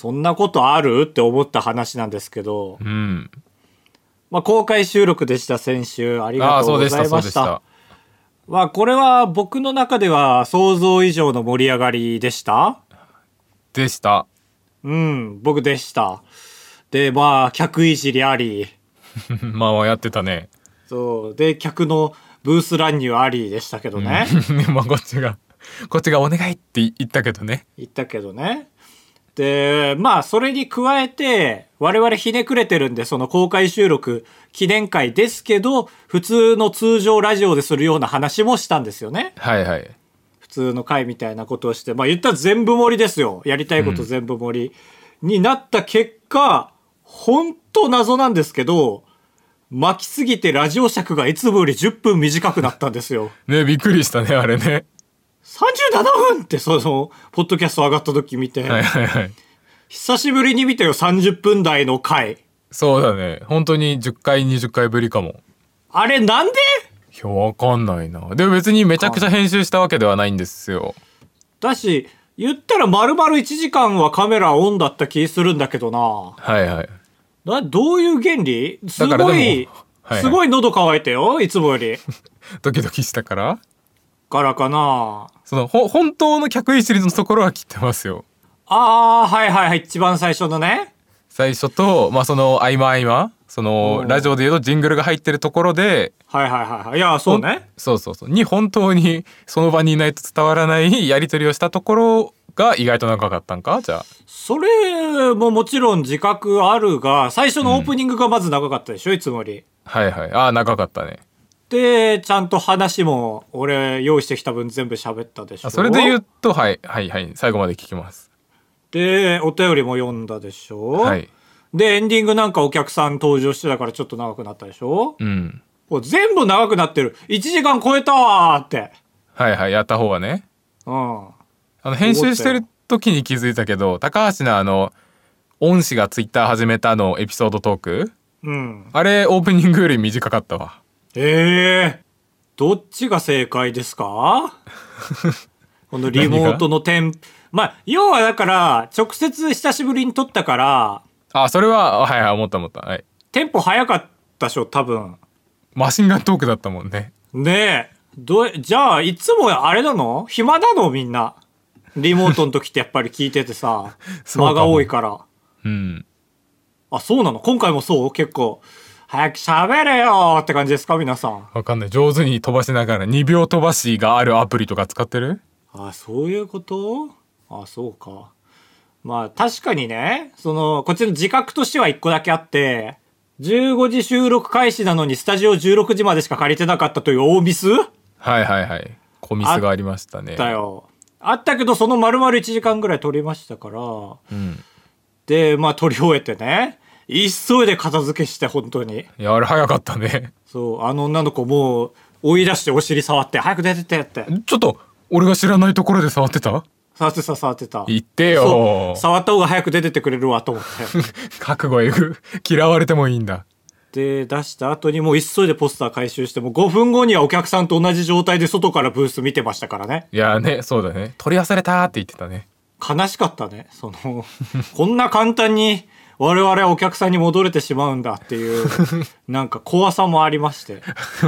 そんなことある？って思った話なんですけど、うん。まあ、公開収録でした先週。ありがとそうございました。た。まあこれは僕の中では想像以上の盛り上がりでした？でした。うん僕でした。でまあ客いじりあり。まあまあやってたね。そう。で客のブース乱入ありでしたけどね、まあこっちが、こっちがお願いって言ったけどね。言ったけどねでまあそれに加えて我々ひねくれてるんでその公開収録記念会ですけど普通の通常ラジオでするような話もしたんですよね。はいはい。普通の会みたいなことをしてまあ言ったら全部盛りですよ。やりたいこと全部盛り、になった結果本当謎なんですけど巻きすぎてラジオ尺がいつもより10分短くなったんですよ。ね、びっくりしたね、あれね。37分ってそのポッドキャスト上がった時見て、はいはいはい。久しぶりに見たよ30分台の回そうだね。本当に10回、20回ぶりかも。あれなんで？いや、わかんないな。でも別にめちゃくちゃ編集したわけではないんですよ。だし言ったら丸々1時間はカメラオンだった気するんだけどなはいはい。などういう原理？すごい、はいはいすごい喉乾いたよいつもより ドキドキしたから？からかなその、ほ、本当の客いじりのところは切ってますよ。ああはいはいはい一番最初のね最初と、まあその合間合間、そのうんラジオで言うとジングルが入ってるところで、はいはいはいはいいやそうねそうそうそう。に本当にその場にいないと伝わらないやり取りをしたところが意外と長かったんか？じゃあ。それももちろん自覚あるが最初のオープニングがまず長かったでしょ、いつもよりはいはい。ああ、長かったね。でちゃんと話も俺用意してきた分全部喋ったでしょあそれで言うと、はいはいはい。最後まで聞きます。でお便りも読んだでしょ、はい。でエンディングなんかお客さん登場してたからちょっと長くなったでしょ、うん。全部長くなってる1時間超えたわーってはいはい。やった方がね。うんあの、編集してる時に気づいたけど、高橋のあの、恩師がツイッター始めたのエピソードトークうんあれ、オープニングより短かったわ。ええどっちが正解ですか？このリモートのテンまあ要はだから直接久しぶりに撮ったからあ、それは、はいはい、思った思った。はい。テンポ早かったでしょ多分。マシンガントークだったもんね。ねえ。どうじゃあいつもあれなの？暇なの？みんな。リモートの時ってやっぱり聞いててさ。間が多いから。うん。あそうなの？今回もそう？結構早く喋れよって感じですか皆さんわかんない。上手に飛ばしながら2秒飛ばしがあるアプリとか使ってる？あそういうこと？あそうかまあ確かにねそのこっちの自覚としては1個だけあって15時収録開始なのにスタジオ16時までしか借りてなかったという大ミス？はいはいはい。コミスがありましたね。だよあったけどその丸々1時間ぐらい撮りましたからうん。でまあ撮り終えてね急いで片付けして本当にいや、あれ早かったね。そうあの女の子もう追い出してお尻触って早く出てってってちょっと、俺が知らないところで触ってた？触ってた触ってた言ってそよう。触った方が早く出てってくれるわと思って 覚悟えぐ。嫌われてもいいんだ。で出した後にもう急いでポスター回収してもう5分後にはお客さんと同じ状態で外からブース見てましたからねいやね、そうだね。取り忘れたって言ってたね。悲しかったねその こんな簡単に我々はお客さんに戻れてしまうんだっていう なんか怖さもありまして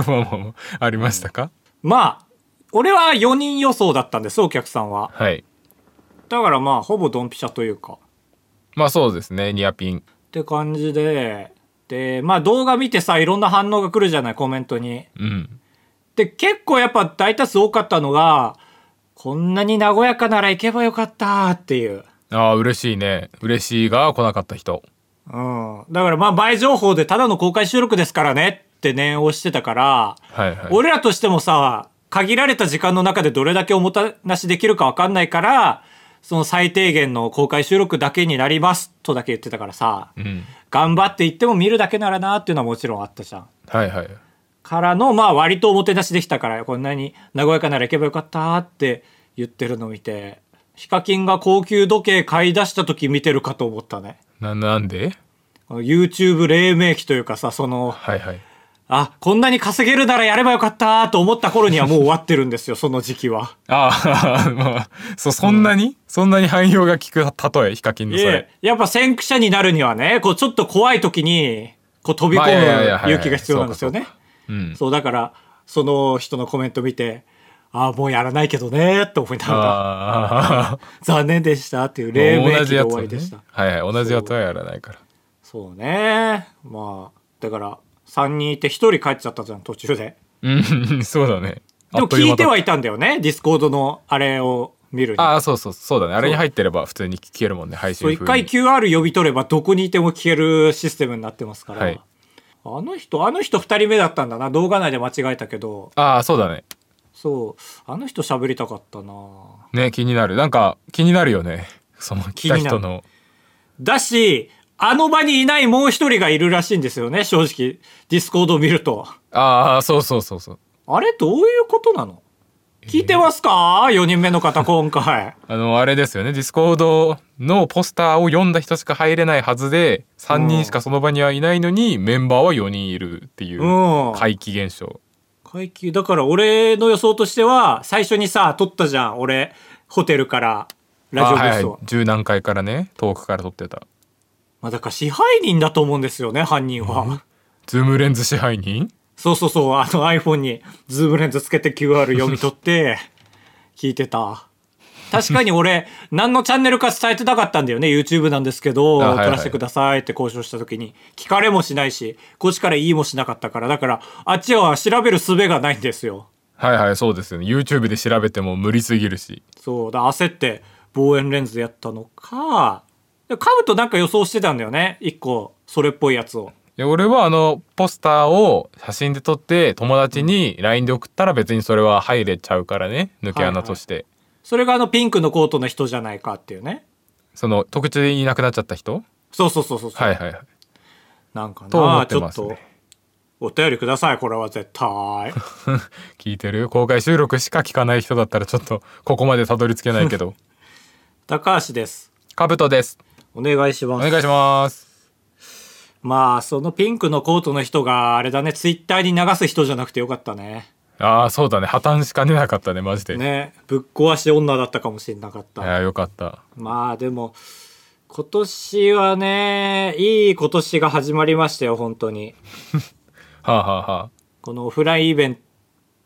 ま ありましたか？まあ俺は4人予想だったんですお客さんははい。だからまあほぼドンピシャというかまあそうですね、ニアピン。って感じででまあ動画見てさいろんな反応が来るじゃないコメントにうん。で結構やっぱ大多数多かったのがこんなに和やかなら行けばよかったっていう、ああ、嬉しいね。嬉しいが来なかった人。うん、だからまあ前情報でただの公開収録ですからねって念をしてたから、はいはい。俺らとしてもさ限られた時間の中でどれだけおもたなしできるか分かんないからその最低限の公開収録だけになりますとだけ言ってたからさ、うん。頑張って言っても見るだけならなっていうのはもちろんあったじゃん。はいはい。からのまあ割とおもてなしできたからこんなに和やかなら行けばよかったって言ってるの見てヒカキンが高級時計買い出した時見てるかと思ったねな、なんで？YouTube 黎明期というかさそのはいはい。あ、こんなに稼げるならやればよかったと思った頃にはもう終わってるんですよ、その時期は。ああ、まあ、そう、そんなに、そんなに汎用が効く例え、ヒカキンのそれ。やっぱ先駆者になるにはね、こうちょっと怖い時に、こう飛び込む勇気が必要なんですよね。そう、だから、その人のコメント見て、ああ、もうやらないけどね、って思いながら、残念でしたっていう黎明期で終わりでした。はいはい、同じやつはやらないから。そうね。まあ、だから、3人いて1人帰っちゃったじゃん、途中で。うん、そうだね。でも聞いてはいたんだよね、ディスコードのあれを見るに。ああ、そうそう、そうだね。あれに入ってれば普通に聞けるもんね、配信そう、風に。一回 QR 読み取ればどこにいても聞けるシステムになってますから。はいあの人、あの人2人目だったんだな。動画内で間違えたけど。ああ、そうだね。そう、あの人喋りたかったな。ね、気になる。なんか、気になるよね。その、来た人の。だし、あの場にいないもう一人がいるらしいんですよね、正直。ディスコードを見ると。ああ、そうそうそうそう。あれどういうことなの？聞いてますか ?4 人目の方、今回。あの、あれですよね。ディスコードのポスターを読んだ人しか入れないはずで、3人しかその場にはいないのに、メンバーは4人いるっていううん。怪奇現象。怪奇。だから俺の予想としては最初にさ撮ったじゃん俺。ホテルから。ラジオブースを、あはい、はい。十何階からね、遠くから撮ってた。まあ、だから支配人だと思うんですよね犯人は、ズームレンズ支配人？そうそうそう。あの iPhone にズームレンズつけて QR 読み取って聞いてた確かに俺 何のチャンネルか伝えてなかったんだよね。YouTube なんですけど、あはいはい。撮らせてくださいって交渉した時に。聞かれもしないしこっちから言いもしなかったから。だからあっちは調べる術がないんですよ。はいはい、そうですよね。YouTube で調べても無理すぎるし。そう。だ焦って望遠レンズでやったのか。でカブとなんか予想してたんだよね。一個それっぽいやつを。いや俺はあのポスターを写真で撮って友達に LINE で送ったら別にそれは入れちゃうからね。抜け穴として、それがあのピンクのコートの人じゃないかっていうね。その特徴でいなくなっちゃった人？そうそうそうそうそう、はいはいはい。なんかと思ってなちょっとお便りくださいこれは絶対。聞いてる？公開収録しか聞かない人だったらちょっとここまでたどり着けないけど。高橋です。カブトです。お願いします。お願いします。まあそのピンクのコートの人があれだねツイッターに流す人じゃなくてよかったねああそうだね。破綻しかねなかったねマジで、ねぶっ壊し女だったかもしれなかった。いやよかった。まあでも今年はねいい今年が始まりましたよ本当に。はあはあはあ。このオフラインイベン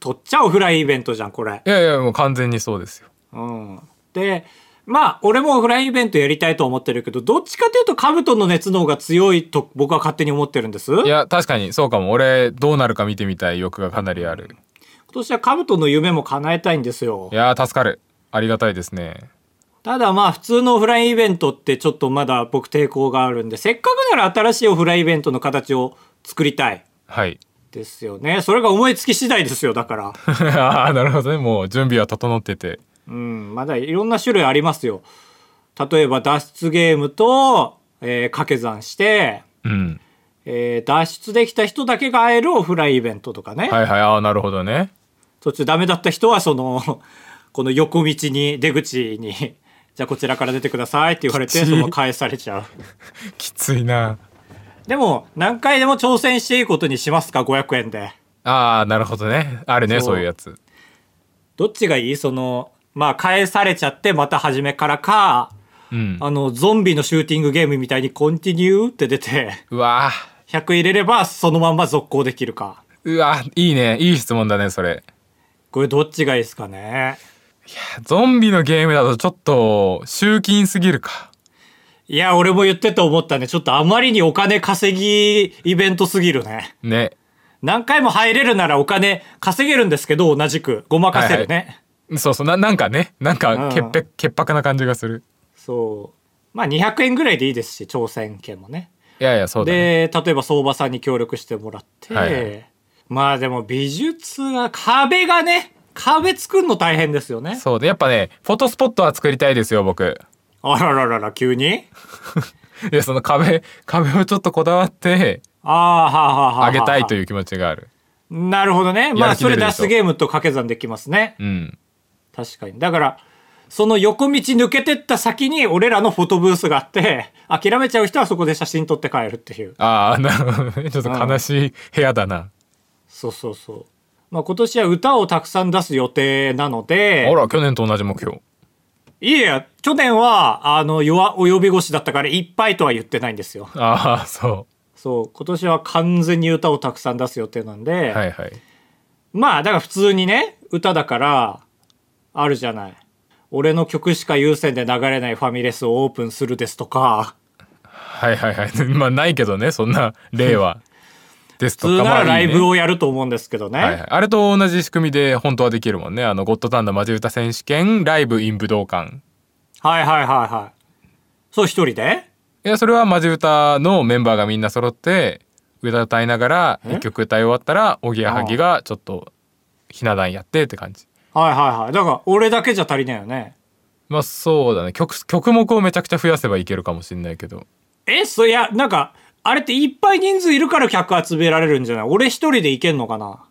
トっちゃオフラインイベントじゃんこれ。いやいやもう完全にそうですよ。うん。でまあ俺もオフラインイベントやりたいと思ってるけどどっちかというとカブトの熱の方が強いと僕は勝手に思ってるんです？いや確かにそうかも。俺どうなるか見てみたい欲がかなりある。今年はカブトの夢も叶えたいんですよ。いやー助かる。ありがたいですね。ただまあ普通のオフラインイベントってちょっとまだ僕抵抗があるんでせっかくなら新しいオフラインイベントの形を作りたい。はい。ですよね。それが思いつき次第ですよだから。ああなるほどね。もう準備は整ってて。うん。まだいろんな種類ありますよ。例えば脱出ゲームと、えー掛け算して、うん。えー脱出できた人だけが会えるオフラインイベントとかね、はいはい。ああなるほどね途中ダメだった人はその この横道に出口にじゃあこちらから出てくださいって言われてその返されちゃう。きついな。でも何回でも挑戦していいことにしますか500円で。ああなるほどね。あるねそう。いうやつ。どっちがいい？そのまあ返されちゃってまた初めからかうん。あのゾンビのシューティングゲームみたいに「コンティニュー」って出てうわ。100入れればそのまんま続行できるか。ーうわーいいね。いい質問だねそれこれどっちがいいですかね？ゾンビのゲームだとちょっと集金すぎるか。いや俺も言ってて思ったね。ちょっとあまりにお金稼ぎイベントすぎるね。ね。何回も入れるならお金稼げるんですけど同じく。ごまかせるね、そうそう。ななんかね。なんか潔白潔白な感じがする。そう。まあ200円ぐらいでいいですし挑戦権もね。いやいやそうだね。で例えば相場さんに協力してもらって、はいはいまあでも美術が壁がね壁作るの大変ですよね。そうでやっぱねフォトスポットは作りたいですよ僕。あらららら急に？いやその壁壁をちょっとこだわってああはあはあはあはああげたいという気持ちがある。なるほどね。まやあそれ脱出ゲームと掛け算できますね。うん。確かに。だからその横道抜けてった先に俺らのフォトブースがあって諦めちゃう人はそこで写真撮って帰るっていう。ああなるほどね。ちょっと悲しい部屋だなそうそうそう。まあ今年は歌をたくさん出す予定なのあで、ら去年と同じ目標。いえや、去年は、あの、弱、及び腰だったからいっぱいとは言ってないんですよ。ああそそう、今年は完全に歌をたくさん出す予定なんで、うはいはい。まあ、だから普通にね、歌だから、あるじゃない。俺の曲しか優先で流れないファミレスをオープンするですとか、はいはいはい。まあないけどねそんな例はですとか普通ならライブををやると思うんですけどね。はいはい、あれと同じ仕組みで本当はできるもんね。あのゴッドタンのマジ歌選手権ライブ in 武道館。はいはいはいはい。そう一人で？いやそれはマジ歌のメンバーがみんな揃って歌歌いながらえ？一曲歌い終わったらおぎやはぎがちょっとひな壇やってって感じ。はいはいはい。だから俺だけじゃ足りないよね。まあそうだね。曲曲目をめちゃくちゃ増やせばいけるかもしれないけど。え、そいや、なんか、あれっていっぱい人数いるから客集められるんじゃない？俺一人でいけんのかな？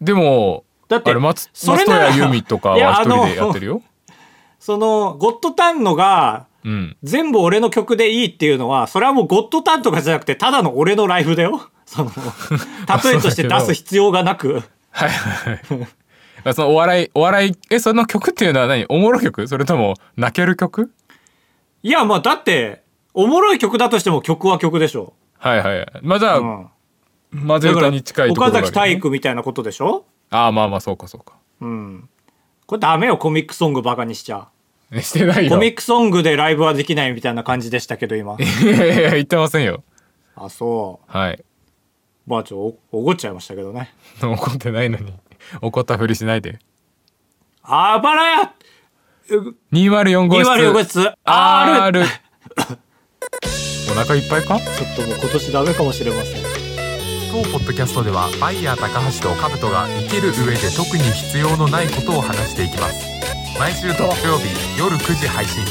でもだってあれ松それなら松任谷由実とかは 一人でやってるよ。その、ゴッドタンのが、うん。全部俺の曲でいいっていうのは、それはもうゴッドタンとかじゃなくて、ただの俺のライブだよ。その、例えとして出す必要がなく。はいはいはい。あそのお笑いお笑いえその曲っていうのは何？おもろ曲？それとも泣ける曲？いや、まあだって、おもろい曲だとしても曲は曲でしょ。はいはいはいまあじゃあ、うん。マジだから歌に近いところね崎体育みたいなことでしょ？ああまあまあそうかそうかうん。これダメよ、コミックソングバカにしちゃ。えしてないよコミックソングでライブはできないみたいな感じでしたけど、今。いやいや言ってませんよあ、そう。はいまあちょ、お怒っちゃいましたけどね。怒ってないのに怒ったふりしないであばらや204号室 !204 号室 R! お腹いっぱいか？ちょっともう今年ダメかもしれません。当ポッドキャストではバイヤー高橋とカブトが生きる上で特に必要のないことを話していきます毎週土曜日夜9時配信.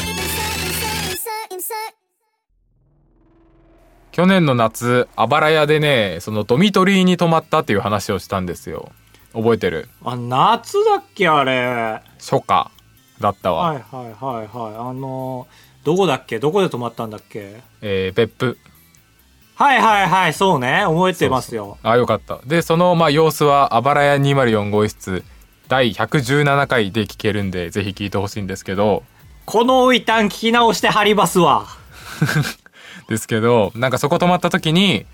去年の夏あばら屋でねそのドミトリーに泊まったっていう話をしたんですよ覚えてる？あ、夏だっけあれ。初夏だったわ、はいはいはいはい。あの、どこだっけ？どこで泊まったんだっけ？えー別府。はいはいはい、そうね。覚えてますよ。あよかった。でそのまあ様子はあばら屋204号室第117回で聞けるんでぜひ聞いてほしいんですけど。この一旦聞き直して貼りますわ。ですけどなんかそこ泊まった時に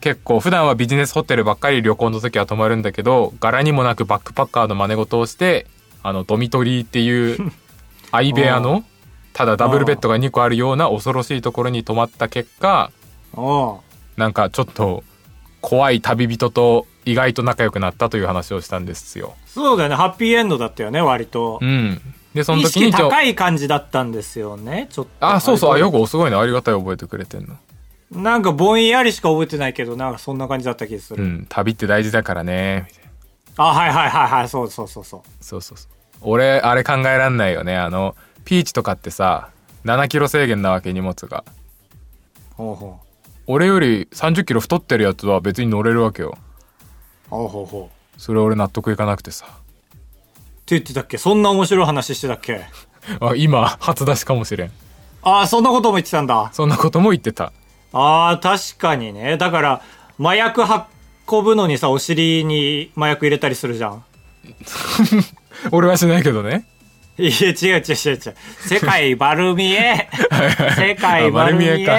結構普段はビジネスホテルばっかり旅行の時は泊まるんだけど柄にもなくバックパッカーの真似事をしてあのドミトリーっていう 相部屋のただダブルベッドが2個あるような恐ろしいところに泊まった結果うん。なんかちょっと怖い旅人と意外と仲良くなったという話をしたんですよ。そうだよね。ハッピーエンドだったよね、割とう。ん。でその意識時にちょ高い感じだったんですよね。ちょっと。あそうそうあれよくすごいねありがたい覚えてくれてんの。なんかぼんやりしか覚えてないけど、なんかそんな感じだった気がする。うん旅って大事だからねみたいな。あ、はいはいはいはい、そうそうそうそう。そうそうそう俺あれ考えらんないよねあのピーチとかってさ7キロ制限なわけ荷物がほうほ俺より30キロ太ってるやつは別に乗れるわけよう。ほうほうほう。それ俺納得いかなくてさって言ってたっけ？そんな面白い話してたっけ？あ今初出しかもしれんああ、そんなことも言ってたんだ。そんなことも言ってたああ、確かにね。だから、麻薬運ぶのにさ、お尻に麻薬入れたりするじゃん。俺はしないけどねいや、違う違う違う違う。世界バルミエ。世界バルミエ。か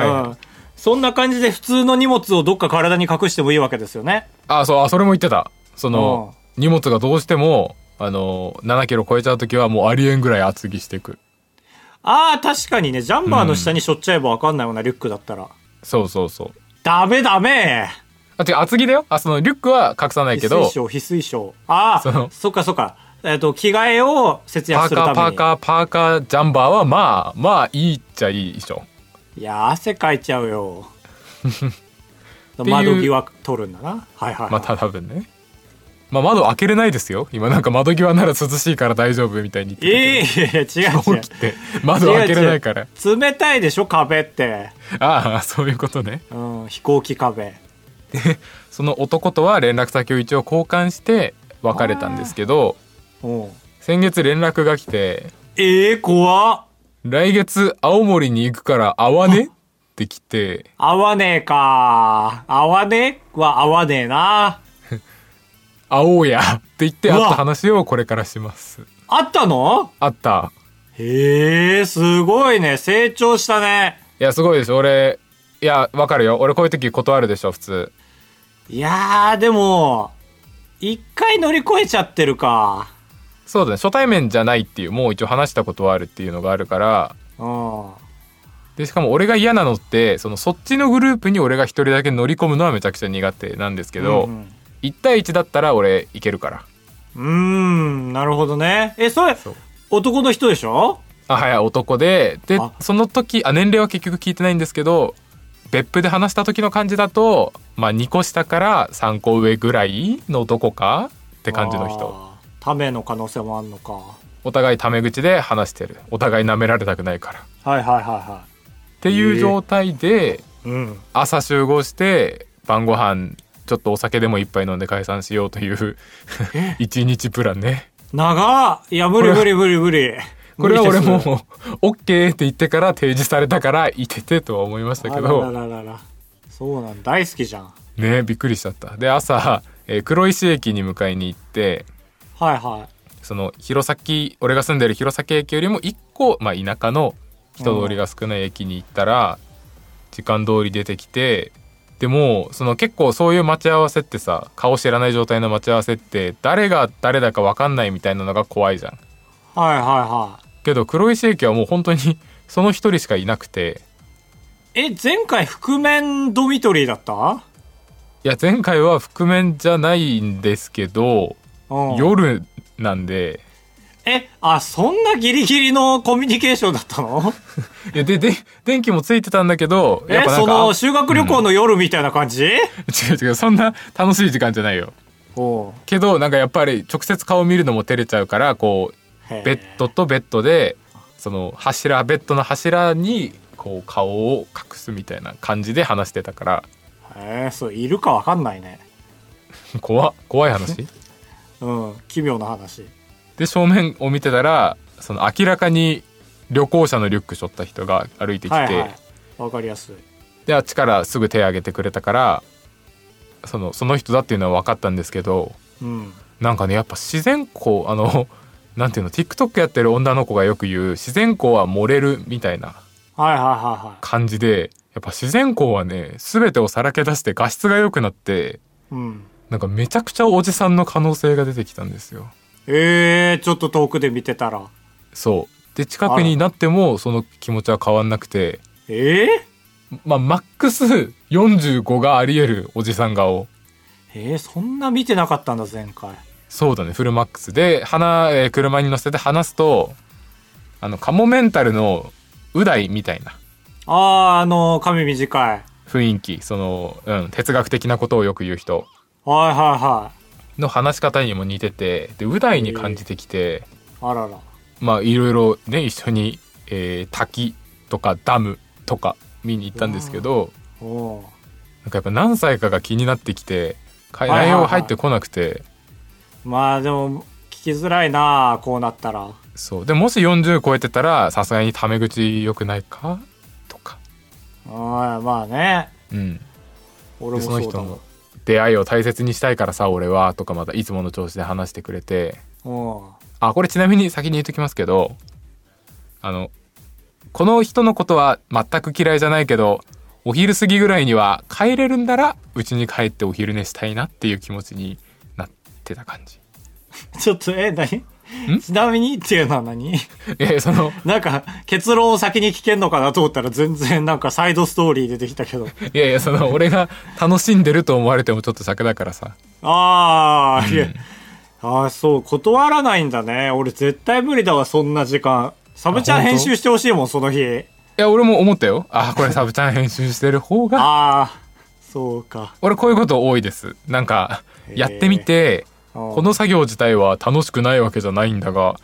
はいうん。そんな感じで普通の荷物をどっか体に隠してもいいわけですよね。あそうあそれも言ってたその荷物がどうしてもあの7キロ超えちゃう時はもうありえんぐらい厚着してくああ、確かにね、ジャンバーの下に背負っちゃえばわかんないもんな、リュックだったら。そうそうそうダメダメあ違う厚着だよあそのリュックは隠さないけど翡翠賞、翡翠賞。ああそっかそっか。えっと、着替えを節パーカー約するために。パーカーパーカージャンバーはまあまあいいっちゃいいでしょいや、汗かいちゃうよ。窓際取るんだな。はいはい、はい。まあ多分ねまあ窓開けれないですよ今なんか窓際なら涼しいから大丈夫みたいに言っていやいや、違う違う窓開けれないから冷たいでしょ、壁って。ああそういうことねうん、飛行機壁。その男とは連絡先を一応交換して別れたんですけどうん。先月連絡が来てええー、怖っ。来月青森に行くから会わね？って来て合わねえか。合わね？えは合わねえな。会おうやって言って会った話をこれからしますあったの？あったへえ、すごいね。成長したね。いやすごいでしょ俺いやわかるよ俺こういう時断るでしょ普通いやー、でも、一回乗り越えちゃってるか。そうだね。初対面じゃないっていうもう一応話したことはあるっていうのがあるから。うん。でしかも俺が嫌なのってそのそっちのグループに俺が一人だけ乗り込むのはめちゃくちゃ苦手なんですけど、うんうん。1対1だったら俺いけるから。うーん、なるほどね。え、それ男の人でしょ？あはい男で。であ。その時あ年齢は結局聞いてないんですけど別府で話した時の感じだとまあ2個下から3個上ぐらいの男かって感じの人。ための可能性もあんのか。お互いタメ口で話してるお互い舐められたくないからっはいはいはいはていう状態でい。うん。朝集合して晩ご飯ちょっとお酒でも一杯飲んで解散しようという 一日プランね長っいや、無理無理無理無理。これは俺も OK って言ってから提示されたからいててとは思いましたけあらどららららそうなん大好きじゃん。ねびっくりしちゃったで朝、えー黒石駅に迎えに行ってはいはい。その弘前俺が住んでる弘前駅よりも一個、まあ、田舎の人通りが少ない駅に行ったら時間通り出てきてでもその結構そういう待ち合わせってさ顔知らない状態の待ち合わせって誰が誰だか分かんないみたいなのが怖いじゃんはいはいはけど黒石駅はもう本当にその一人しかいなくてい。え、前回覆面ドミトリーだった？いや前回は覆面じゃないんですけどうん。夜なんで。え、あ、そんなギリギリのコミュニケーションだったの？いやでで電気もついてたんだけどえ、その修学旅行の夜みたいな感じ、違う違うそんな楽しい時間じゃないよ。けどなんかやっぱり直接顔見るのも照れちゃうからこうベッドとベッドでその柱ベッドの柱にこう顔を隠すみたいな感じで話してたから。へえ、そう、いるかわかんないね。怖怖い話？うん、奇妙な話。で正面を見てたらその明らかに旅行者のリュック背負った人が歩いてきて、はいはい。わかりやすい。であっちからすぐ手挙げてくれたからそのその人だっていうのは分かったんですけどうん。なんかねやっぱ自然光あの なんていうの TikTok やってる女の子がよく言う自然光は漏れるみたいなはいはいはいはい。感じでやっぱ自然光はね全てをさらけ出して画質が良くなってうん。なんかめちゃくちゃおじさんの可能性が出てきたんですよ。えー、ちょっと遠くで見てたら。そう。で近くになってもその気持ちは変わんなくて。えまあマックス45があり得るおじさん顔。ー、えー、そんな見てなかったんだ、前回。そうだねフルマックス。で花、えー車に乗せて話すとあのカモメンタルのう大みたいな。あー、あの、髪短い。雰囲気その、うん、哲学的なことをよく言う人はいはいはの話し方にも似ててでう大に感じてきて、い。あらら。まあいろいろね一緒に、えー滝とかダムとか見に行ったんですけどなんかやっぱ何歳かが気になってきて内容が入ってこなくてまあでも、聞きづらいなこうなったら。そうでもし40超えてたらさすがにタメ口良くないかとか、あまあね。うん、俺でもそうだもんその人の。出会いを大切にしたいからさ俺はとかまたいつもの調子で話してくれて。う。ん。あこれちなみに先に言っときますけどあのこの人のことは全く嫌いじゃないけどお昼過ぎぐらいには帰れるんなら家に帰ってお昼寝したいなっていう気持ちになってた感じ。ちょっと、え、何？ちなみにっていうのは何？いやそのなんか、結論を先に聞けんのかなと思ったら全然なんかサイドストーリー出てきたけど。いやいやその俺が楽しんでると思われてもちょっと尺だからさああ、いやうんああ、そう、断らないんだね。俺絶対無理だわ、そんな時間。サブちゃん編集してほしいもん、その日。いや俺も思ったよあこれサブちゃん編集してる方がああ、そうか。俺こういうこと多いですなんかやってみてここの作業自体は楽しくないわけじゃないんだが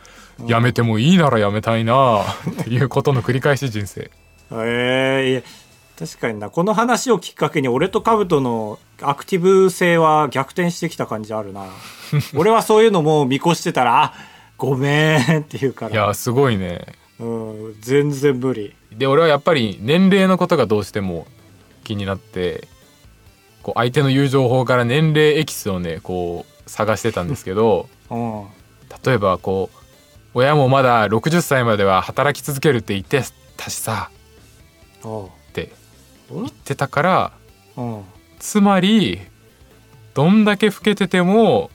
やめてもいいならやめたいな っていうことの繰り返し人生ええいや、確かにな。この話をきっかけに俺とカブトのアクティブ性は逆転してきた感じあるな。俺はそういうのもう見越してたら、あ、ごめんって言うから。いやすごいねうん、全然無理。で俺はやっぱり年齢のことがどうしても気になってこう相手の言う情報から年齢エキスをねこう探してたんですけどうん。例えばこう親もまだ60歳までは働き続けるって言ってたしさってうん。言ってたからうん。つまりどんだけ老けてても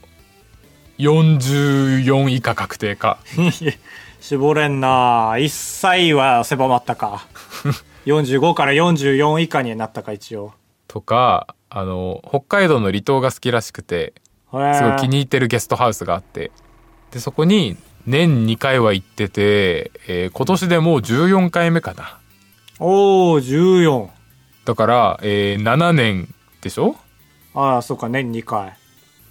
44以下確定か。絞れんな。1歳は狭まったか。45から44以下になったか一応。とかあの北海道の離島が好きらしくてすごい気に入ってるゲストハウスがあって。でそこに年2回は行ってて、えー今年でもう14回目かな。おお14だから、えー7年でしょ？ああそうか年2回。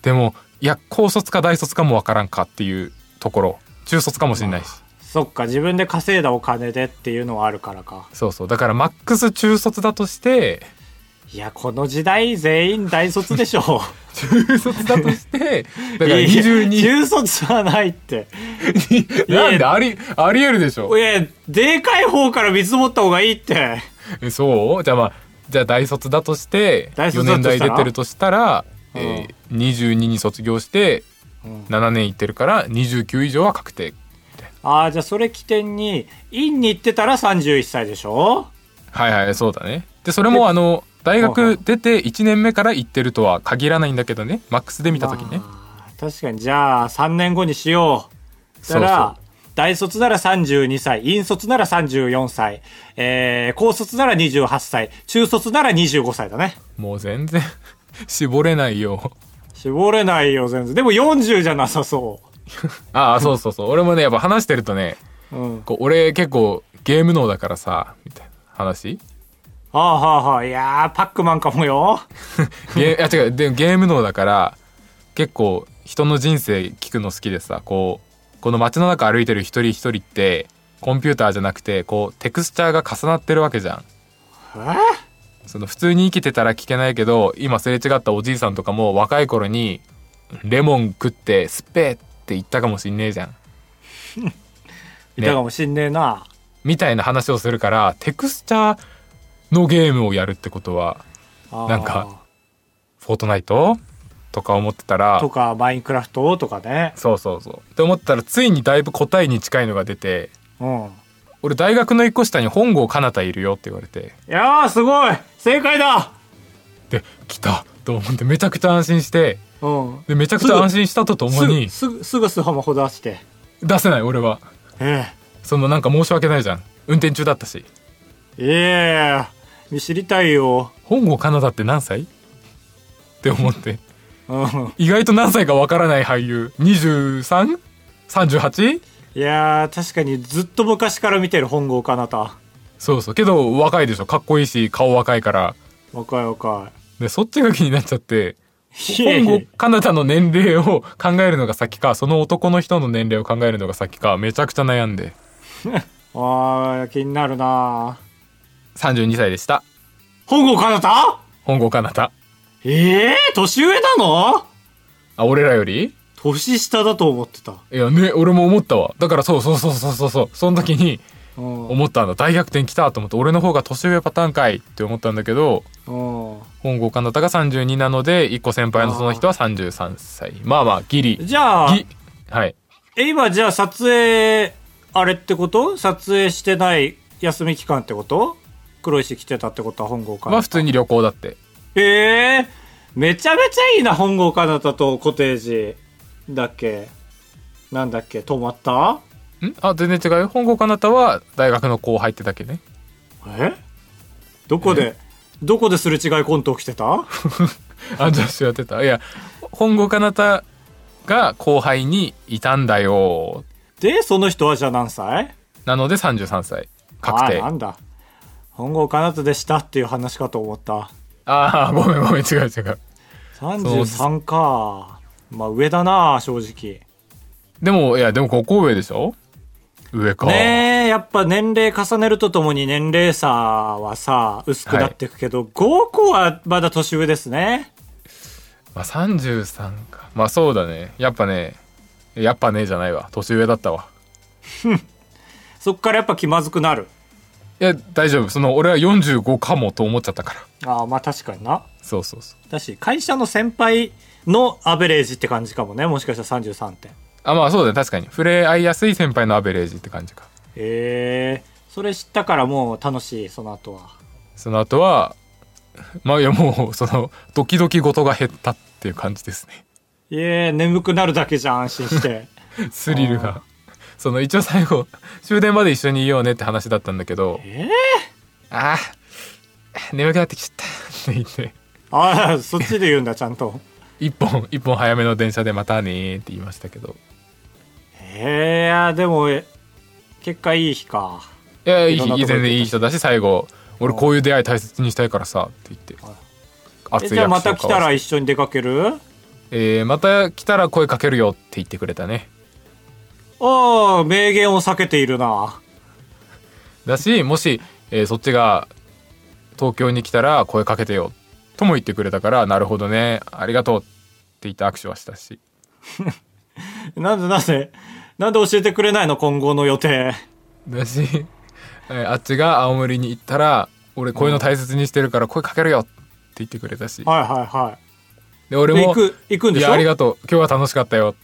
でもいや高卒か大卒かもわからんかっていうところ。中卒かもしれないし。そっか自分で稼いだお金でっていうのはあるからか。そうそう。だからマックス中卒だとしていやこの時代全員大卒でしょ中卒だとして だからいや22中卒はないって。なんで？ありありえるでしょ。いやでかい方から見積もった方がいいって。えそう？じゃあまあじゃあ大卒だとして4大卒だとしたら？年代出てるとしたら、うん。えー22に卒業してうん。7年行ってるから29以上は確定。ああじゃあそれ起点に院に行ってたら31歳でしょ？はいはいそうだね。でそれもあの大学出て1年目から行ってるとは限らないんだけどね。マックスで見た時ね。まあ確かに。じゃあ3年後にしよう。だから大卒なら32歳院卒なら34歳、えー、高卒なら28歳。中卒なら25歳だね。もう全然 絞れないよ。絞れないよ全然。でも40じゃなさそ ああそうそうそう。俺もねやっぱ話してるとねううん。こう俺結構ゲーム脳だからさみたいな話はあはあはあいやーパックマンかもよ。いや違う。でゲーム脳だから結構人の人生聞くの好きでさこうこの街の中歩いてる一人一人ってコンピューターじゃなくてこうテクスチャーが重なってるわけじゃん。えその普通に生きてたら聞けないけど今すれ違ったおじいさんとかも若い頃にレモン食ってスッペーって言ったかもしんねえじゃん。いたかもしんねえな、みたいな話をするからテクスチャーのゲームをやるってことはなんかフォートナイト？とか思ってたらとかマインクラフト？とかね。そうそうそう。って思ったらついにだいぶ答えに近いのが出てうん。俺大学の一個下に本郷奏太いるよって言われて。いやーすごい。正解だ。で来た。と思ってめちゃくちゃ安心して。うん。でめちゃくちゃ安心したとともにすぐすぐスマホ出して。出せない俺は。えそのなんか申し訳ないじゃん。運転中だったし。えいや知りたいよ。本郷奏太って何歳？って思って。うん。意外と何歳かわからない俳優。23?38? いやー確かにずっと昔から見てる本郷かなた。そうそう。けど若いでしょ。かっこいいし顔若いから。若い若でそっちが気になっちゃって。いいやいや本郷奏太の年齢を考えるのが先かその男の人の年齢を考えるのが先かめちゃくちゃ悩んで。あー気になるな32歳でした。本郷かなた？本郷奏太ええー、年上なの？あ俺らより？年下だと思ってた。いやね俺も思ったわ。だからそうそうそうそうそうそうその時にうん。思ったんだ。大逆転来たと思って俺の方が年上パターンかいって思ったんだけどうん。本郷奏太が32なので1個先輩のその人は33歳まあまあギリ。じゃあギはい。え今じゃあ撮影あれってこと？撮影してない休み期間ってこと？黒石来てたってことは本郷かなまあ普通に旅行だって。ええ。めちゃめちゃいいな本郷かなたとコテージだっけ。なんだっけ泊まった？ん？あ全然違うよ。本郷奏太は大学の後輩ってだけね。え？どこで？どこですれ違いコント起きてた？あ女子やってた。いや本郷奏太が後輩にいたんだよ。でその人はじゃあ何歳？なので33歳。確定。あなんだ本郷かなたでしたっていう話かと思った。ああごめんごめん違う違う。33か。まあ上だな正直。でもいやでもここ上でしょ？上か、ねえやっぱ年齢重ねるとともに年齢差はさ薄くなっていくけど、5個はまだ年上ですね。まあ、33か。まあそうだね。やっぱねやっぱねじゃないわ。年上だったわ。そっからやっぱ気まずくなるいや大丈夫。その俺は45かもと思っちゃったから。ああまあ確かにな。そうそうそう。だし会社の先輩のアベレージって感じかもねもしかしたら33点。あまあそうだね確かに。触れ合いやすい先輩のアベレージって感じか。へえそれ知ったからもう楽しいその後は。その後はまあいやもうそのドキドキ事が減ったっていう感じですね。いえ眠くなるだけじゃん安心して。スリルがその一応最後終電まで一緒にいようねって話だったんだけど。えああ眠くなってきちゃった。って言って。ああそっちで言うんだちゃんと。一本一本早めの電車でまたねーって言いましたけど。へえでもえ結果いい日か。いやいいいろんなとこ全然いい人だし最後俺こういう出会い大切にしたいからさって言って。え熱いじゃあまた来たら一緒に出かける？えーまた来たら声かけるよって言ってくれたねああ名言を避けているな。だしもし、えーそっちが東京に来たら声かけてよとも言ってくれたからなるほどねありがとうって言って握手はしたし。なんでなんで？なんで教えてくれないの？今後の予定。だし、えーあっちが青森に行ったら俺こういうの大切にしてるから声かけるよって言ってくれたし。はいはいはい。で俺もで行く行くんでしょ？いやありがとう。今日は楽しかったよって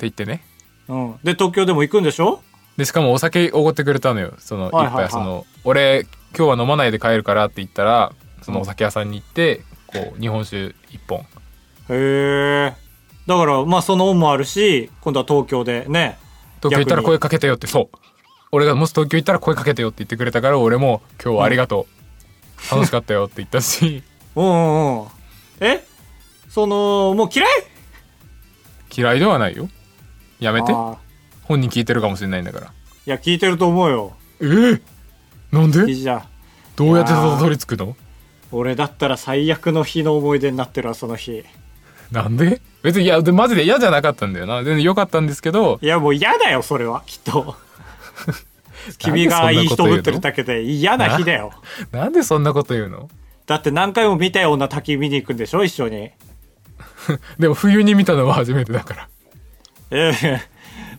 言ってねうん、で東京でも行くんでしょ？でしかもお酒おごってくれたのよ。その一はいはいはい。杯。その俺今日は飲まないで帰るからって言ったらそのお酒屋さんに行ってこう日本酒一本。へえだからまあその恩もあるし今度は東京でね東京行ったら声かけてよってそう。俺がもし東京行ったら声かけてよって言ってくれたから俺も今日はありがとう、楽しかったよって言ったし。うん。うんうん。え？そのもう嫌い？嫌いではないよやめて。あー。本人聞いてるかもしれないんだから。いや聞いてると思うよ。えー、なんいいでじゃ。んどうやってたどり着くの？俺だったら最悪の日の思い出になってるわその日。なんで？別にいやでマジで嫌じゃなかったんだよな。全然良かったんですけど。いやもう嫌だよそれは。きっと。君がいい人ぶってるだけで嫌な日だよ。なんでそんなこと言うの？だって何回も見たような滝見に行くんでしょ一緒に。でも冬に見たのは初めてだからえ え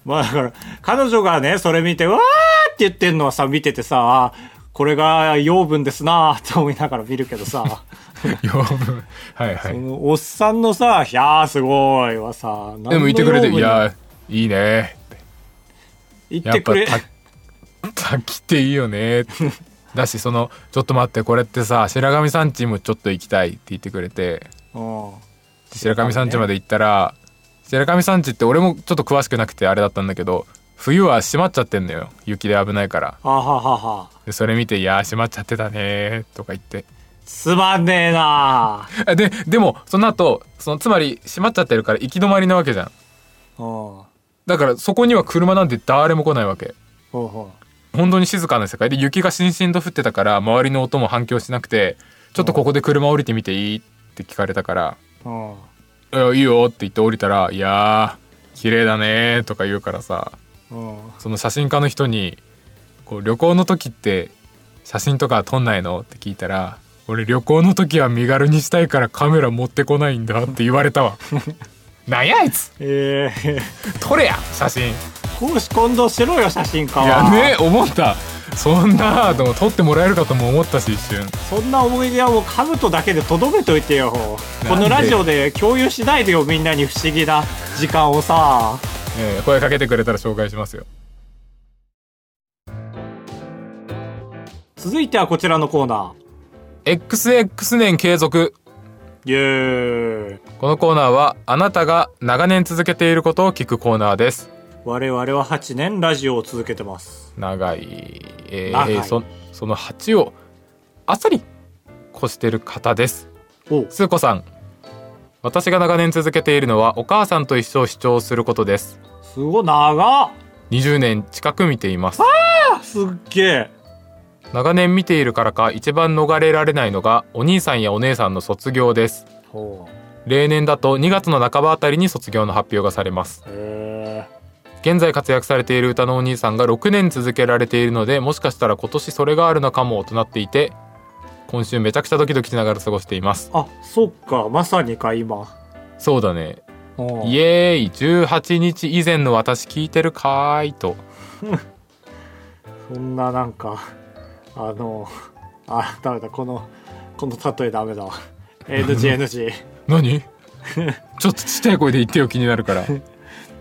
まあだから、彼女がね、それ見て、わーって言ってんのはさ、見ててさ、あこれが養分ですなーって思いながら見るけどさ、養分。はいはい。そのおっさんのさ、いやーすごいはさ、でも言ってくれて「何の養分いやいいね」言ってくれ、た滝っていいよね だしその「ちょっと待ってこれってさ白神山地もちょっと行きたい」って言ってくれて。うん。白神山地まで行ったら白神山地って俺もちょっと詳しくなくてあれだったんだけど冬は閉まっちゃってんのよ雪で危ないからはははは。でそれ見て「いやー閉まっちゃってたね」とか言ってつまんねえなあででもその後そのつまり閉まっちゃってるから行き止まりなわけじゃん。だからそこには車なんて誰も来ないわけほうほ本当に静かな世界で雪がしんしんと降ってたから周りの音も反響しなくてちょっとここで車降りてみていいって聞かれたからう。うん。「いやいいよ」って言って降りたら「いやー綺麗だね」とか言うからさうん。その写真家の人にこう「旅行の時って写真とか撮んないの?」って聞いたら「俺旅行の時は身軽にしたいからカメラ持ってこないんだ」って言われたわ なんやあいつええ撮れや写真い講師今度しろよ、写真家は。やね思ったそんなでも撮ってもらえるかとも思ったし一瞬そんな思い出はもう兜だけでとどめといてよ。このラジオで共有しないでよ、みんなに不思議な時間をさ。えー声かけてくれたら紹介しますよ続いてはこちらのコーナ XX 年継続ー。イエーイ。このコーナーはあなたが長年続けていることを聞くコーナーです我々は8年ラジオを続けてます。長い,、えー長い。そその8をあっさり越してる方です。おスーコさん。私が長年続けているのはお母さんと一緒を主張することです。すごい長っ。20年近く見ています。あすっげえ。長年見ているからか一番逃れられないのがお兄さんやお姉さんの卒業です。ほ例年だと2月の半ばあたりに卒業の発表がされます。う。へ現在活躍されている歌のお兄さんが6年続けられているのでもしかしたら今年それがあるのかもとなっていて今週めちゃくちゃドキドキしながら過ごしています。ーあ、そっか。まさにか、今。そうだね。う。んイエーイ。18日以前の私聞いてるかーいと。そんななんか、あのあダメだ。このこの例えダメだわ。NGNG い何？ちょっとちっちゃい声で言ってよ気になるから。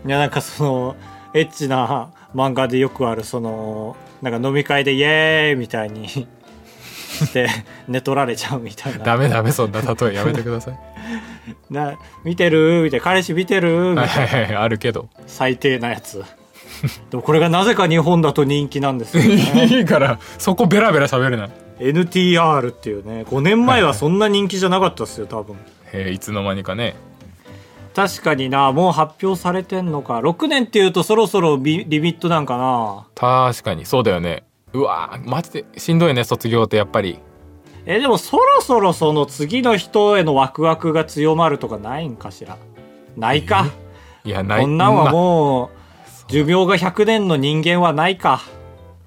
やなんかそのエッチな漫画でよくあるそのなんか飲み会でイエーイみたいにして寝取られちゃうみたいな。ダメダメそんな例えやめてください。な見てる？みたいな。彼氏見てる？みたはいいな。はいはいあるけど。最低なやつ。でもこれがなぜか日本だと人気なんですよね。いいからそこベラベラ喋るな。NTR っていうね5年前はそんな人気じゃなかったですよ多分。えーいつの間にかね確かになもう発表されてんのか。6年っていうとそろそろビリミットなんかな。確かにそうだよね。うわーマジでしんどいね卒業ってやっぱり。えでもそろそろその次の人へのワクワクが強まるとかないんかしら？ないか。いやない。こんなんはもう寿命が100年の人間はないか。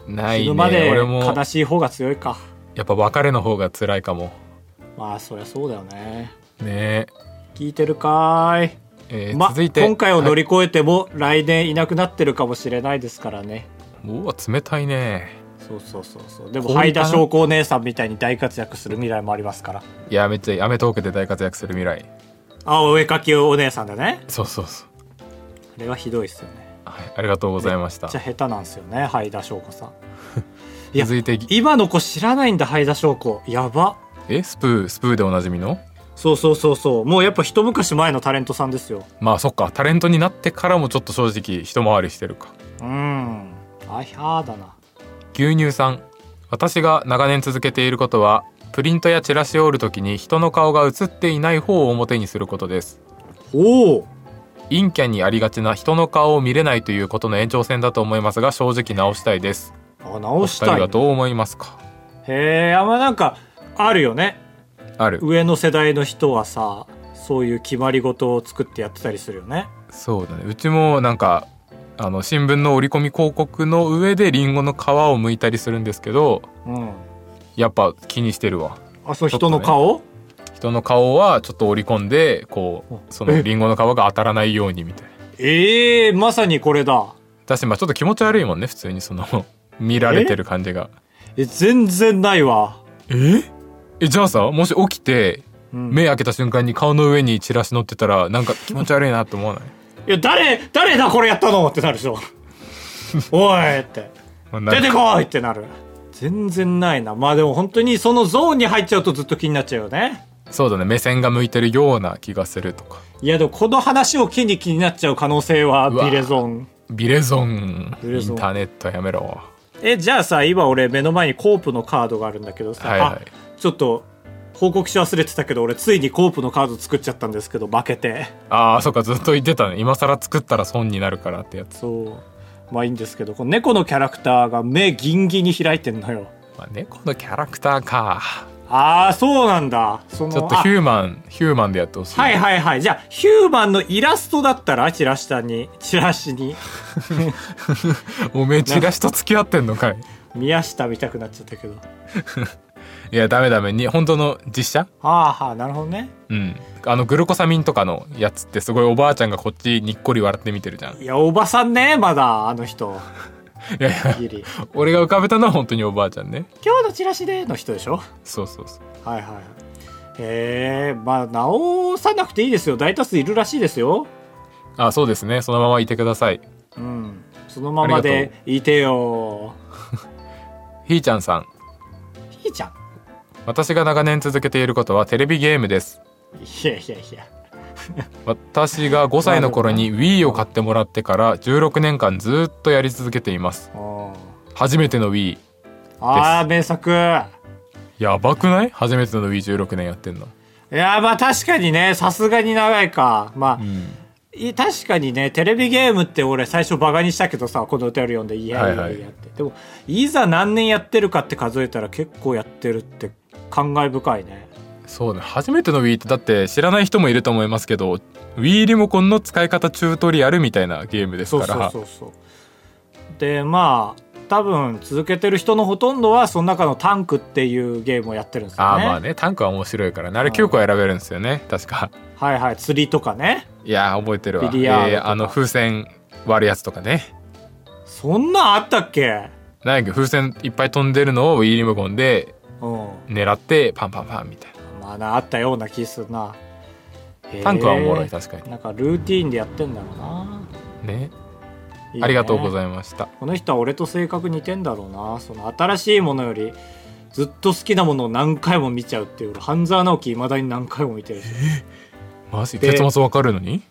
ないね。死ぬまで悲しい方が強いか。やっぱ別れの方が辛いかも。まあそりゃそうだよね。ね聞いてるかーい。えーま続いて。今回を乗りは越えても来年いなくなってるかもしれないですからね。いうわ冷たいね。そうそうそうそう。でも灰田翔子お姉さんみたいに大活躍する未来もありますから。いやめっちゃアメトークで大活躍する未来。あお絵描きお姉さんだね。そうそうそう。あれはひどいっすよね。はいありがとうございました。めっちゃ下手なんですよね灰田翔子さん。いや続いて。今の子知らないんだ灰田翔子やば。えスプースプーでおなじみの？そうそうそうそう。もうやっぱ一昔前のタレントさんですよ。まあそっか。タレントになってからもちょっと正直一回りしてるか。うん。あひゃーだな。牛乳さん。私が長年続けていることはプリントやチラシを折るときに人の顔が映っていない方を表にすることです。おお。陰キャにありがちな人の顔を見れないということの延長線だと思いますが正直直したいです。あお二直したい。人はどう思いますか？へえあんまなんかあるよねある。上の世代の人はさそういう決まり事を作ってやってたりするよね。そうだね。うちもなんかあの新聞の折り込み広告の上でリンゴの皮を剥いたりするんですけどうん。やっぱ気にしてるわ。あそうね人の顔、人の顔はちょっと折り込んでこうそのえ？リンゴの皮が当たらないようにみたいな。ええまさにこれだ。だしまあちょっと気持ち悪いもんね普通にその 見られてる感じが。え全然ないわ。え？えじゃあさもし起きてうん。目開けた瞬間に顔の上にチラシ乗ってたらなんか気持ち悪いなって思わない？いや誰誰だこれやったのってなるでしょ。おいって。出てこいってなる。全然ないな。まあでも本当にそのゾーンに入っちゃうとずっと気になっちゃうよね。そうだね。目線が向いてるような気がするとか。いやでもこの話を機に気になっちゃう可能性はビレゾン。ビレゾン。インターネットやめろ。えじゃあさ今俺目の前にコープのカードがあるんだけどさ、はいはい。あちょっと報告し忘れてたけど俺ついにコープのカード作っちゃったんですけど負けて。ああそっかずっと言ってたね。今更作ったら損になるからってやつ、そう。まあいいんですけどこの猫のキャラクターが目ギンギンに開いてんのよ。まあ、猫のキャラクターか。ああそうなんだ。そのちょっとヒューマンヒューマンでやってほしい、あはいはいはい。じゃあヒューマンのイラストだったらチラシにチラシに。おめえチラシと付き合ってんのかい。宮下見たくなっちゃったけどいやダメダメ。に本当の実写？はあはあなるほどね。うん。あのグルコサミンとかのやつってすごいおばあちゃんがこっちにっこり笑って見てるじゃん。いいやおばさんねまだあの人。やいやギリ俺が浮かべたのは本当におばあちゃんね。今日のチラシでの人でしょ？そうそうそう。はいはい。へえまあ直さなくていいですよ。大多数いるらしいですよ。あそうですね。そのままいてください。うん。そのままでいてよ。ひーちゃんさん。ひーちゃん私が長年続けていることはテレビゲームです。いやいやいや。私が5歳の頃に Wii を買ってもらってから16年間ずっとやり続けています。うん初めての Wii ああ名作。やばくない？初めての Wii16 年やってんの。いやまあ確かにねさすがに長いか。まあ、うん。い確かにねテレビゲームって俺最初バカにしたけどさこの歌より読んでいやいやいやはいはい。って、でもいざ何年やってるかって数えたら結構やってるって感慨深いね。そうね。初めての Wii ってだって知らない人もいると思いますけど Wii リモコンの使い方チュートリアルみたいなゲームですから。そうそうそうでまあ多分続けてる人のほとんどはその中のタンクっていうゲームをやってるんですよね。ああまあね。タンクは面白いから。ねあれ9個選べるんですよね。確か。はいはい。釣りとかね。いやー覚えてるわ。ビリヤードえーあの風船割るやつとかね。そんなんあったっけ？なんや風船いっぱい飛んでるのをウィーリムゴンでうん狙ってパンパンパンみたいまあなあったような気するな。タンクはおもろい確かに。なんかルーティーンでやってんだろうな。ね。いいね。ありがとうございました。この人は俺と性格似てんだろうな。その新しいものよりずっと好きなものを何回も見ちゃうっていう俺半沢直樹いまだに何回も見てるし。マジ？で結末わかるのに？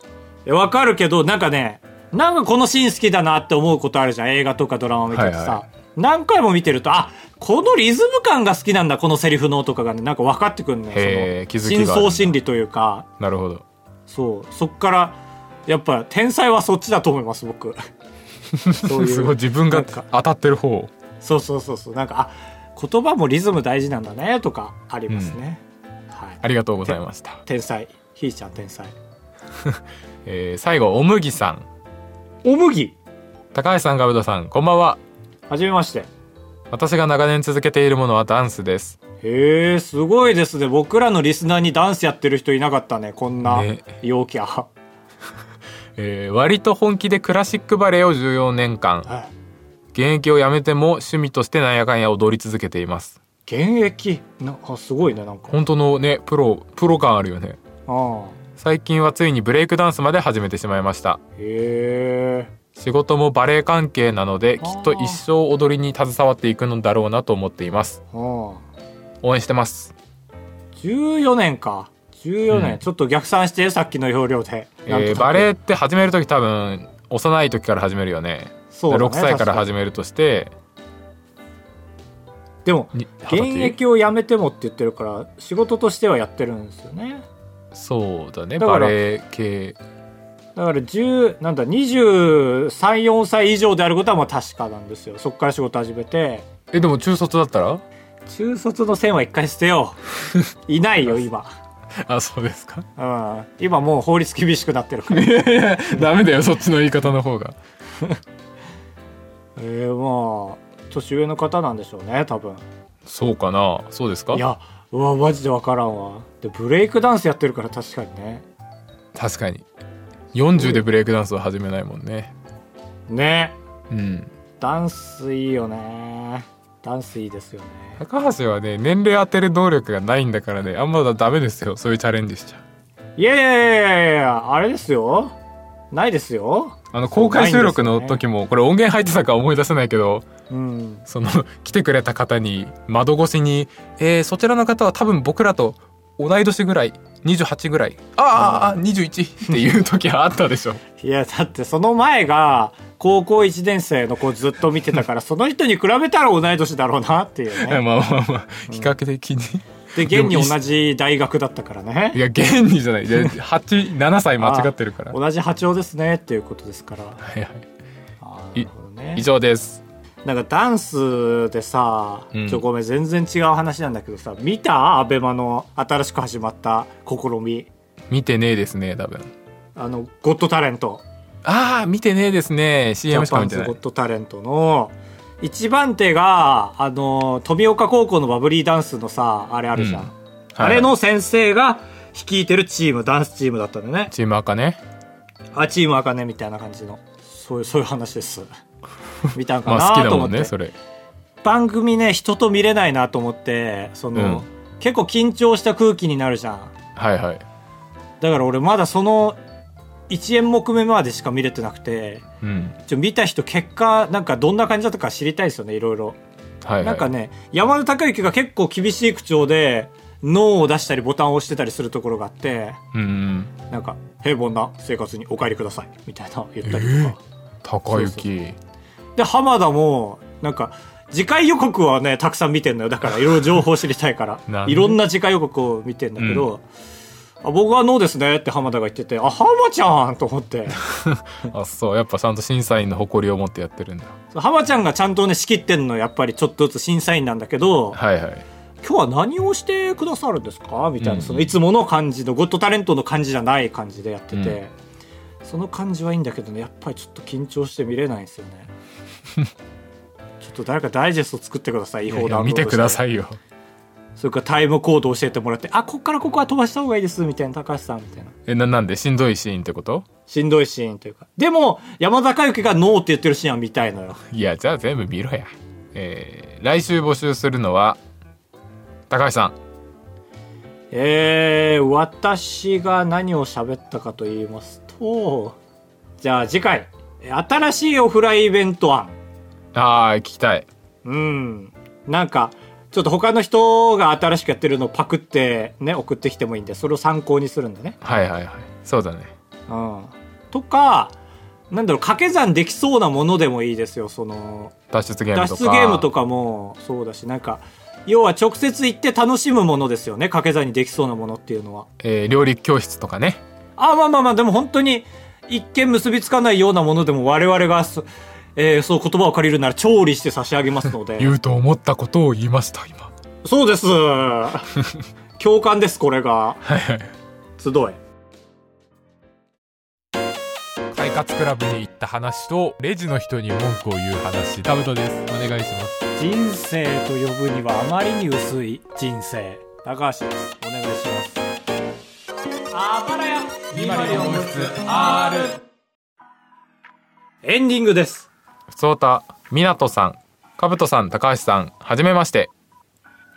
えわかるけどなんかねなんかこのシーン好きだなって思うことあるじゃん。映画とかドラマ見ててさ、はいは何回も見てるとあこのリズム感が好きなんだこのセリフのとかがねなんか分かってくるねその深層心理というか。なるほど。そう。そっからやっぱ天才はそっちだと思います僕。そういうすごい自分が当たってる方。そうそうそうそう。なんかあ言葉もリズム大事なんだねとかありますね、はい。ありがとうございました、天才。ひーちゃん天才。えー最後お麦さん。お麦高橋さんガブドさんこんばんははじめまして。私が長年続けているものはダンスです。へえすごいですね。僕らのリスナーにダンスやってる人いなかったね。こんなね。陽気あ えー割と本気でクラシックバレエを14年間。はい。現役を辞めても趣味としてなんやかんや踊り続けています。現役？なあすごいねなんか。本当のねプロプロ感あるよね。ああ。最近はついにブレイクダンスまで始めてしまいました。へえ仕事もバレエ関係なのできっと一生踊りに携わっていくのだろうなと思っています。応援してます、14年か。14年、うん。ちょっと逆算してさっきの要領で、えーバレエって始める時多分幼い時から始めるよね。そうだね6歳から始めるとして。でもに現役を辞めてもって言ってるから仕事としてはやってるんですよね。そうだね。バレエ系だから10なんだ234歳以上であることはもう確かなんですよ。そこから仕事始めて。えでも中卒だったら？中卒の線は一回捨てよう。いないよ今、あそうですか。うん、今もう法律厳しくなってるから。いやいやダメだよそっちの言い方の方が。えー、まあ年上の方なんでしょうね多分。そうかな？そうですか？いやうわマジで分からんわ。でブレイクダンスやってるから確かにね。確かに40でブレイクダンスを始めないもんね。ね。うん。ダンスいいよね。ダンスいいですよね。高橋はね年齢当てる能力がないんだからねあんまだダメですよ。そういうチャレンジしちゃいやいやいやいやいやあれですよ。ないですよ。あの公開収録の時もこれ音源入ってたか思い出せないけどうん。その来てくれた方に窓越しに「えーそちらの方は多分僕らと同い年ぐらい28ぐらい。あああ21」っていう時はあったでしょ。いやだってその前が高校1年生の子ずっと見てたから その人に比べたら同い年だろうなっていうまあね まあまあ比較的に、で現に同じ大学だったからね。いや現にじゃない。で87歳間違ってるから。は同じ波長ですねっていうことですから。いはい。あーなるほどね。以上ですなんかダンスでさ、うん。ちょごめん全然違う話なんだけどさ見た？アベマの新しく始まった試み。見てねえですね多分。あのゴッドタレント。ああ見てねえですね。CM しかパンズゴッ見てないドタレントの一番手があの富岡高校のバブリーダンスのさあれあるじゃん、うん。あれの先生が率いてるチームダンスチームだったんだよね。チーム赤ね。あチームあかねみたいな感じの。そういうそういう話です 見たんかなと思って、んねそれ。番組ね人と見れないなと思ってその、うん。結構緊張した空気になるじゃん。はいはい。だから俺まだその1演目目までしか見れてなくてうん。ちょ見た人結果なんかどんな感じだったか知りたいですよねいろいろ。はいはい。なんかね山田孝之が結構厳しい口調で脳を出したりボタンを押してたりするところがあってうんうん。なんか平凡な生活にお帰りくださいみたいな言ったりとか、高雪で浜田もなんか次回予告はねたくさん見てんのよ。だからいろいろ情報知りたいから。いろんな次回予告を見てんだけど、あ僕はノーですね？って浜田が言っててあ浜ちゃんと思って。あそう。やっぱちゃんと審査員の誇りを持ってやってるんだ。浜ちゃんがちゃんとね仕切ってんのやっぱりちょっとずつ審査員なんだけどはいはい。今日は何をしてくださるんですか？みたいな、うん。そのいつもの感じのゴッドタレントの感じじゃない感じでやってて、うん。その感じはいいんだけどねやっぱりちょっと緊張して見れないんですよね ちょっと誰かダイジェスト作ってください違法ダウンロードや見てくださいいよ。それからタイムコード教えてもらってあこっからここは飛ばした方がいいですみたいな高橋さんみたいな。えななんで？しんどいシーンってこと？しんどいシーンというか。でも山田孝之がノーって言ってるシーンは見たいのよ。いやじゃあ全部見ろや。えー来週募集するのは高橋さん。えー、私が何を喋ったかと言いますと、じゃあ次回、新しいオフラインイベント案。ああ聞きたいうん。なんか、ちょっと他の人が新しくやってるのをパクってね、送ってきてもいいんで、それを参考にするんだね。はいはいはいそうだねうん。とか、なんだろう、掛け算できそうなものでもいいですよ、その、脱出ゲームとか脱出ゲームとかもそうだし、なんか、要は直接行って楽しむものですよね、掛け算にできそうなものっていうのは。えー料理教室とかねあ、まあまあまあ、でも本当に、一見結びつかないようなものでも我々がそ、えーそう言葉を借りるなら調理して差し上げますので。言うと思ったことを言いました今そうです。共感です、これが。はいはい集え。快活クラブに行った話とレジの人に文句を言う話タブトですお願いします人生と呼ぶにはあまりに薄い人生。高橋です。お願いします。あばらやエンディングです。ふつおたみなとさんかぶとさん高橋さんはじめまして。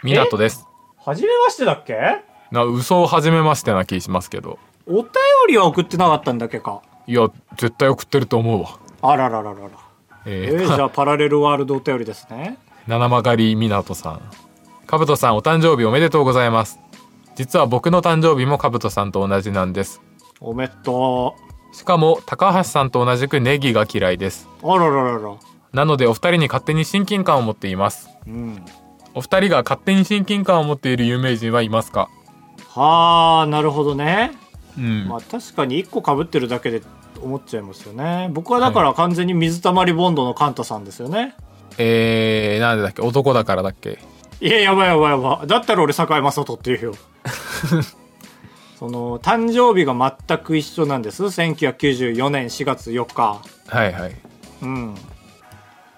みなとです。はじめましてだっけ？な嘘をはじめましてな気しますけど。お便りは送ってなかったんだっけか？いや絶対送ってると思うわ。あららららら。ええーー、じゃあパラレルワールドお便りですね。七曲りみなとさん。かぶとさんお誕生日おめでとうございます実は僕の誕生日もかぶとさんと同じなんですおめっとしかも高橋さんと同じくネギが嫌いですう。あらららら。なのでお二人に勝手に親近感を持っていますうん。お二人が勝手に親近感を持っている有名人はいますか？はあ、なるほどね。うん、まあ確かに1個被ってるだけで思っちゃいますよね。僕はだから完全に水溜りボンドのカンタさんですよね。えー、なんでだっけ？男だからだっけ？いや、やばいやばいやばい。だったら俺、坂井正人っていうよ。その、誕生日が全く一緒なんです。1994年4月4日。はいはいうん。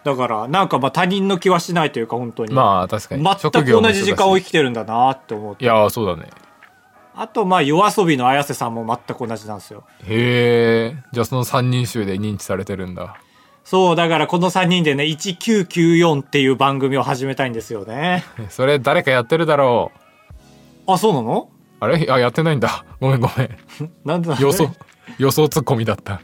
だから、なんかまあ他人の気はしないというか、本当に。まあ確かに全く同じ時間を生ききてるんだなって思って。いやーそうだねあと、まあ、夜遊びの綾瀬さんも全く同じなんですよ。へえじゃあその三人衆で認知されてるんだそう、だからこの3人でね、1994っていう番組を始めたいんですよね。それ誰かやってるだろうあ、そうなの？あれ？あやってないんだごめんごめん なんでだ予想予想ツッコミだった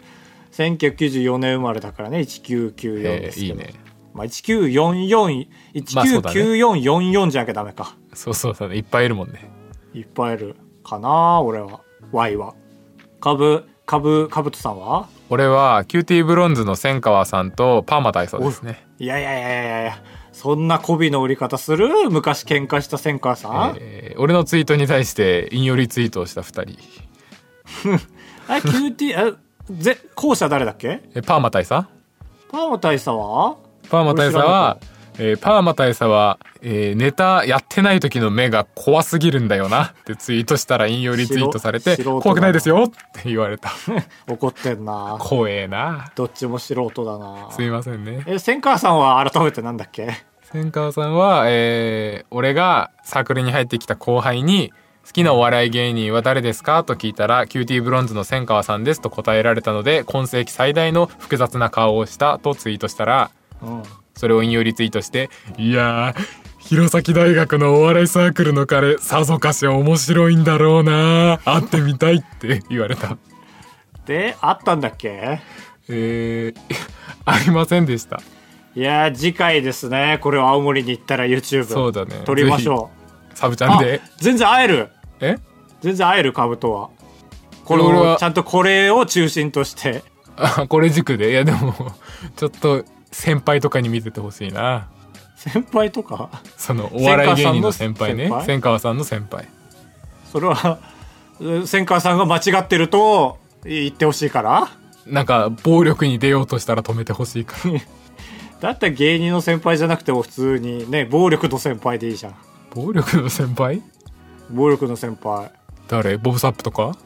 1994年生まれだからね、1994えですけど。ーいいねまあ、1944、まあそうだね199444じゃなきゃダメか。そうそうだねいっぱいいるもんねいっぱいいるかな俺は。Y は。株、株、株とさんは？俺はキューティーブロンズの千川さんとパーマ大佐ですね。いやいやいやいやいや、そんな媚びの売り方する？昔喧嘩した千川さん、えー俺のツイートに対して引用リツイートをした二人。あれ、QT、え、ぜ、後者誰だっけ？えパーマ大佐？パーマ大佐は？パーマ大佐は、えーパーマ大佐は、えーネタやってない時の目が怖すぎるんだよなってツイートしたら引用リツイートされて怖くないですよって言われた 怒ってんな。怖えなどっちも素人だな。すいませんねえ、千川さんは改めてなんだっけ？千川さんは、えー俺がサークルに入ってきた後輩に好きなお笑い芸人は誰ですか？と聞いたら、キューティーブロンズの千川さんですと答えられたので、今世紀最大の複雑な顔をしたとツイートしたら、うん。それを引用リツイートして、いやー、弘前大学のお笑いサークルの彼、さぞかし面白いんだろうな会ってみたいって言われた。で、あったんだっけ？えー、ありませんでした。いやー、次回ですね。これを青森に行ったら YouTube。そうだね撮りましょサブちう。ゃんで。全然会える？え？全然会える、カブトは。これを、ちゃんとこれを中心として。あ、これ軸で？いやでも、ちょっと先輩とかに見ててほしいな。先輩とか？そのお笑い芸人の先輩ね。千川さんの先輩？それは、うん千川さんが間違ってると言ってほしいから？なんか暴力に出ようとしたら止めてほしいから。だったら芸人の先輩じゃなくても普通にね、暴力の先輩でいいじゃん。暴力の先輩？暴力の先輩。誰？ボブサップとか？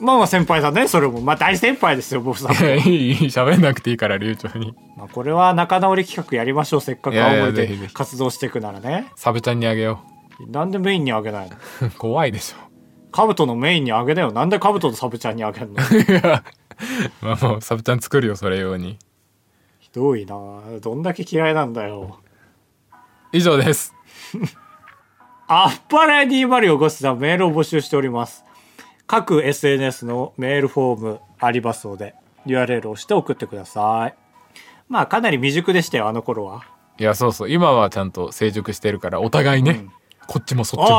まあまあ先輩だね、それも。まあ大先輩ですよ、ボブさんい。やいいいい喋んなくていいから流暢にまあこれは仲直り企画やりましょう、せっかくいやいや青森でぜひぜひ活動していくならね。サブちゃんにあげよなんでメインにあげないの？う怖いでしょカブトのメインにあげなよ。なんでカブトとサブちゃんにあげんの？まあもうサブちゃん作るよそれ用にひどいなどんだけ嫌いなんだよ。以上です。あっぱれ205さんメールを募集しております。各 SNS のメールフォームありますので、URL を押して送ってください。まあ、かなり未熟でしたよ、あの頃は。いや、そうそう。今はちゃんと成熟してるから、お互いね、こっちもそっちおいも。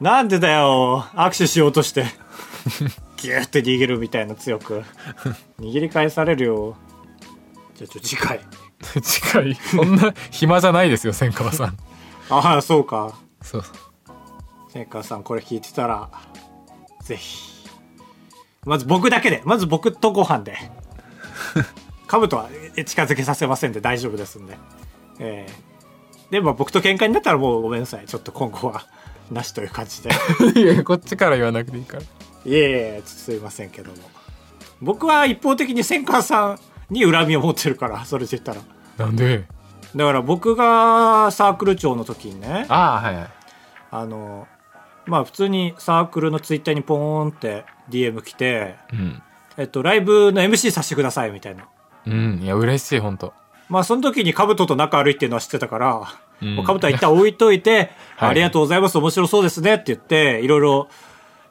なんでだよ、握手しようとして。ギューって逃げるみたいな強く。握り返されるよ。じゃあ、ちょ、次回。近い。そんな暇じゃないですよ、千川さん。ああ、そうか。そう。千川さんこれ聞いてたらぜひ。まず僕だけでまず僕とご飯で。兜はえ近づけさせませんで大丈夫ですんで。えーでも僕と喧嘩になったらもうごめんなさい。ちょっと今後はなしという感じで。いや、こっちから言わなくていいから。いえいえすいませんけども。僕は一方的に千川さんに恨みを持ってるからそれで言ったら。なんで？だから僕がサークル長の時にね。ああ、はいはい。あのまあ普通にサークルのツイッターにポーンって DM 来て、うん。えっと、ライブの MC させてくださいみたいな。うん。いや、嬉しい、本当まあその時にカブトと仲悪いっていうのは知ってたから、うんもうカブトは一旦置いといて、はいありがとうございます、面白そうですねって言って、いろいろ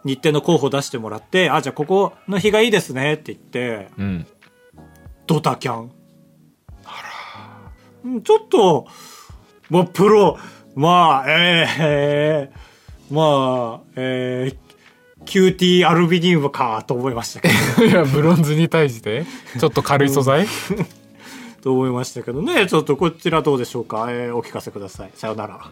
日程の候補出してもらって、あ、じゃあここの日がいいですねって言って、うん。ドタキャン。うんちょっと、まあプロ、まあ、えー、まあ、えー、キューティーアルビニウムかと思いましたけど。いや、ブロンズに対して、ちょっと軽い素材、と思いましたけどね。ちょっとこちらどうでしょうか？えーお聞かせください。さよなら。